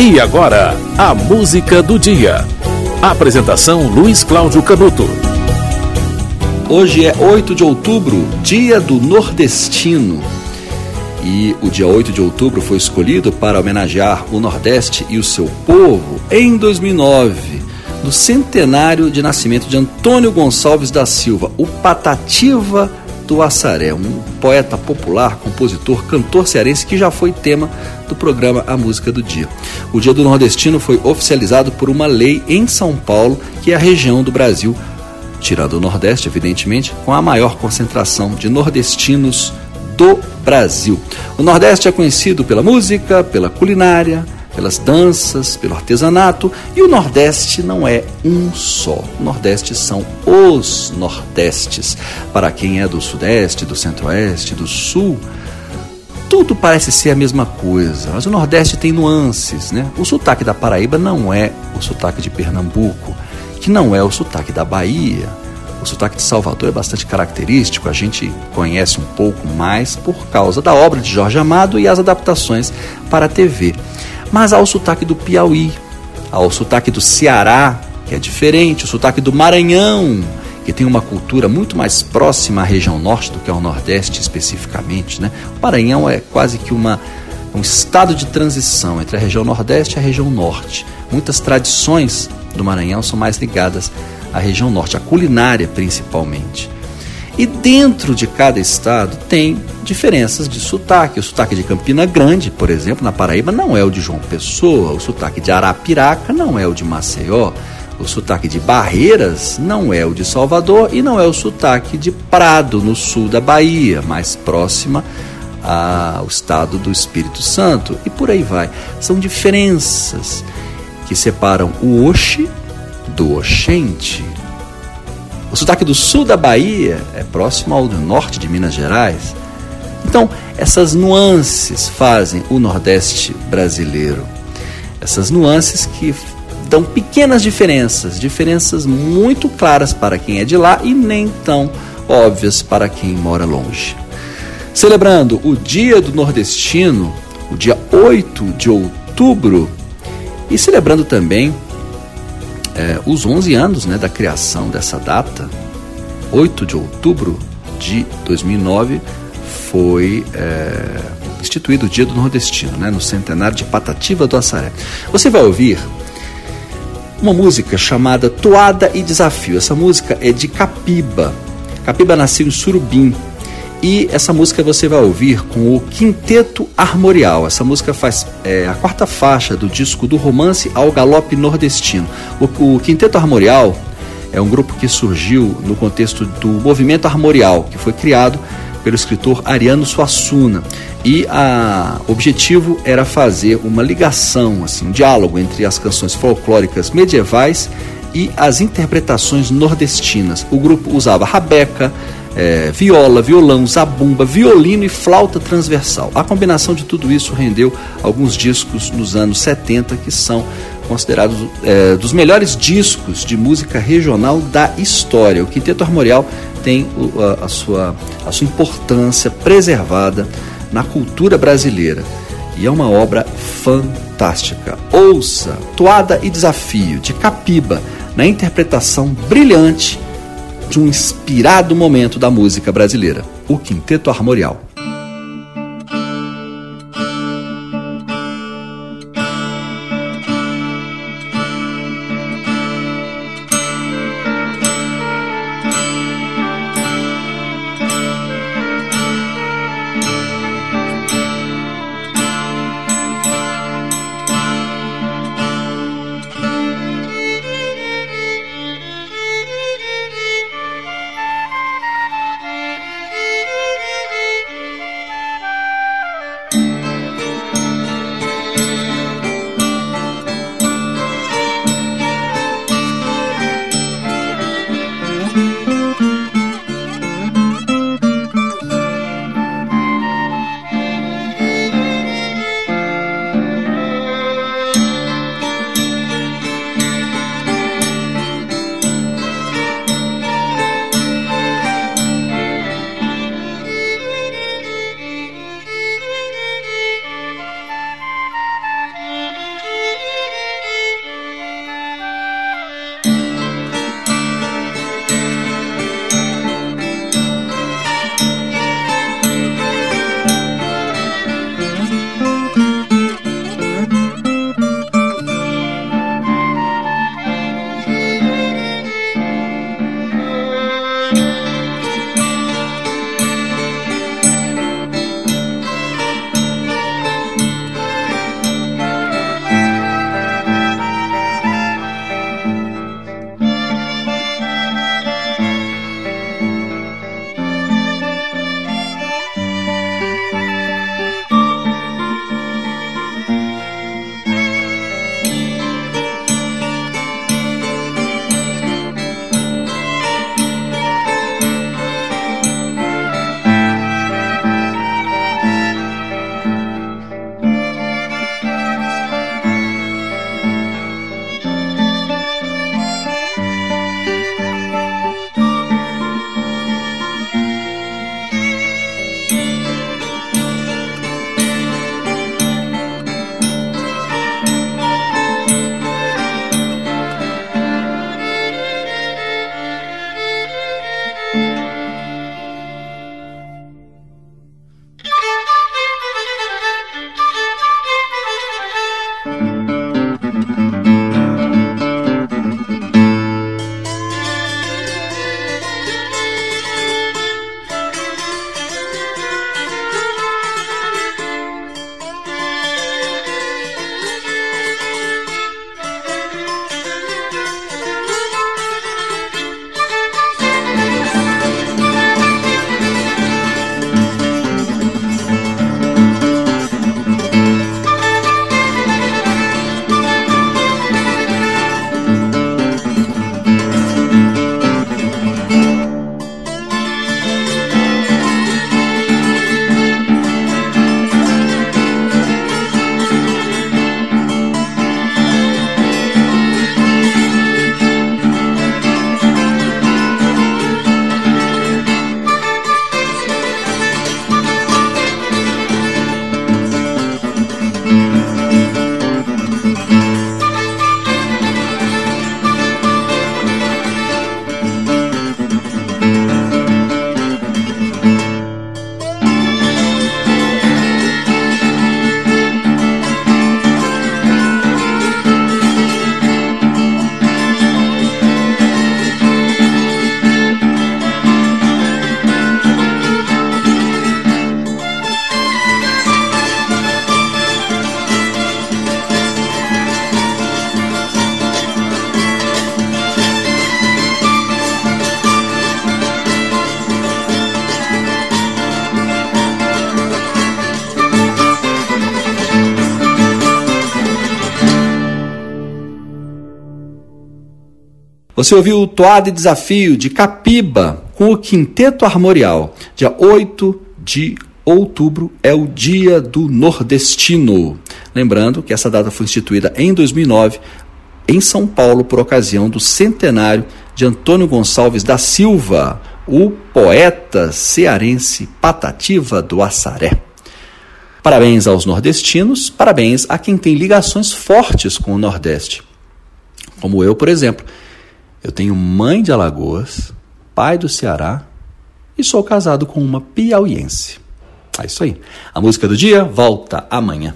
E agora, a música do dia. Apresentação Luiz Cláudio Canuto. Hoje é 8 de outubro, dia do nordestino. E o dia 8 de outubro foi escolhido para homenagear o Nordeste e o seu povo em 2009, no centenário de nascimento de Antônio Gonçalves da Silva, o Patativa do Assaré, um poeta popular, compositor, cantor cearense que já foi tema do programa A Música do Dia. O Dia do Nordestino foi oficializado por uma lei em São Paulo, que é a região do Brasil, tirando o Nordeste, evidentemente, com a maior concentração de nordestinos do Brasil. O Nordeste é conhecido pela música, pela culinária, pelas danças, pelo artesanato, e o Nordeste não é um só. O Nordeste são os Nordestes. Para quem é do Sudeste, do Centro-Oeste, do Sul, tudo parece ser a mesma coisa, mas o Nordeste tem nuances, né? O sotaque da Paraíba não é o sotaque de Pernambuco, que não é o sotaque da Bahia. O sotaque de Salvador é bastante característico, a gente conhece um pouco mais por causa da obra de Jorge Amado e as adaptações para a TV. Mas há o sotaque do Piauí, há o sotaque do Ceará, que é diferente, o sotaque do Maranhão, que tem uma cultura muito mais próxima à região norte do que ao nordeste especificamente. Né? O Maranhão é quase que uma, um estado de transição entre a região nordeste e a região norte. Muitas tradições do Maranhão são mais ligadas à região norte, à culinária principalmente. E dentro de cada estado tem diferenças de sotaque. O sotaque de Campina Grande, por exemplo, na Paraíba, não é o de João Pessoa. O sotaque de Arapiraca não é o de Maceió. O sotaque de Barreiras não é o de Salvador e não é o sotaque de Prado, no sul da Bahia, mais próxima ao estado do Espírito Santo. E por aí vai. São diferenças que separam o Oxe do Oxente. O sotaque do sul da Bahia é próximo ao do norte de Minas Gerais. Então, essas nuances fazem o Nordeste brasileiro. Essas nuances que dão pequenas diferenças, diferenças muito claras para quem é de lá e nem tão óbvias para quem mora longe. Celebrando o Dia do Nordestino, o dia 8 de outubro, e celebrando também é, os 11 anos né, da criação dessa data, 8 de outubro de 2009, foi é, instituído o Dia do Nordestino, né, no centenário de Patativa do Assaré. Você vai ouvir uma música chamada Toada e Desafio. Essa música é de Capiba. Capiba nasceu em Surubim, e essa música você vai ouvir com o Quinteto Armorial. Essa música faz é, a quarta faixa do disco do romance ao galope nordestino. O, o Quinteto Armorial é um grupo que surgiu no contexto do movimento armorial, que foi criado pelo escritor Ariano Suassuna. E o objetivo era fazer uma ligação, assim, um diálogo entre as canções folclóricas medievais e as interpretações nordestinas. O grupo usava rabeca, é, viola, violão, zabumba, violino e flauta transversal. A combinação de tudo isso rendeu alguns discos nos anos 70 que são considerados é, dos melhores discos de música regional da história. O Quinteto Armorial tem a, a, sua, a sua importância preservada na cultura brasileira e é uma obra fantástica. Ouça Toada e Desafio de Capiba na interpretação brilhante de um inspirado momento da música brasileira, o Quinteto Armorial. Você ouviu o Toada e Desafio de Capiba com o Quinteto Armorial. Dia 8 de outubro é o Dia do Nordestino. Lembrando que essa data foi instituída em 2009 em São Paulo por ocasião do centenário de Antônio Gonçalves da Silva, o poeta cearense Patativa do Assaré. Parabéns aos nordestinos, parabéns a quem tem ligações fortes com o Nordeste. Como eu, por exemplo. Eu tenho mãe de Alagoas, pai do Ceará e sou casado com uma piauiense. É isso aí. A música do dia volta amanhã.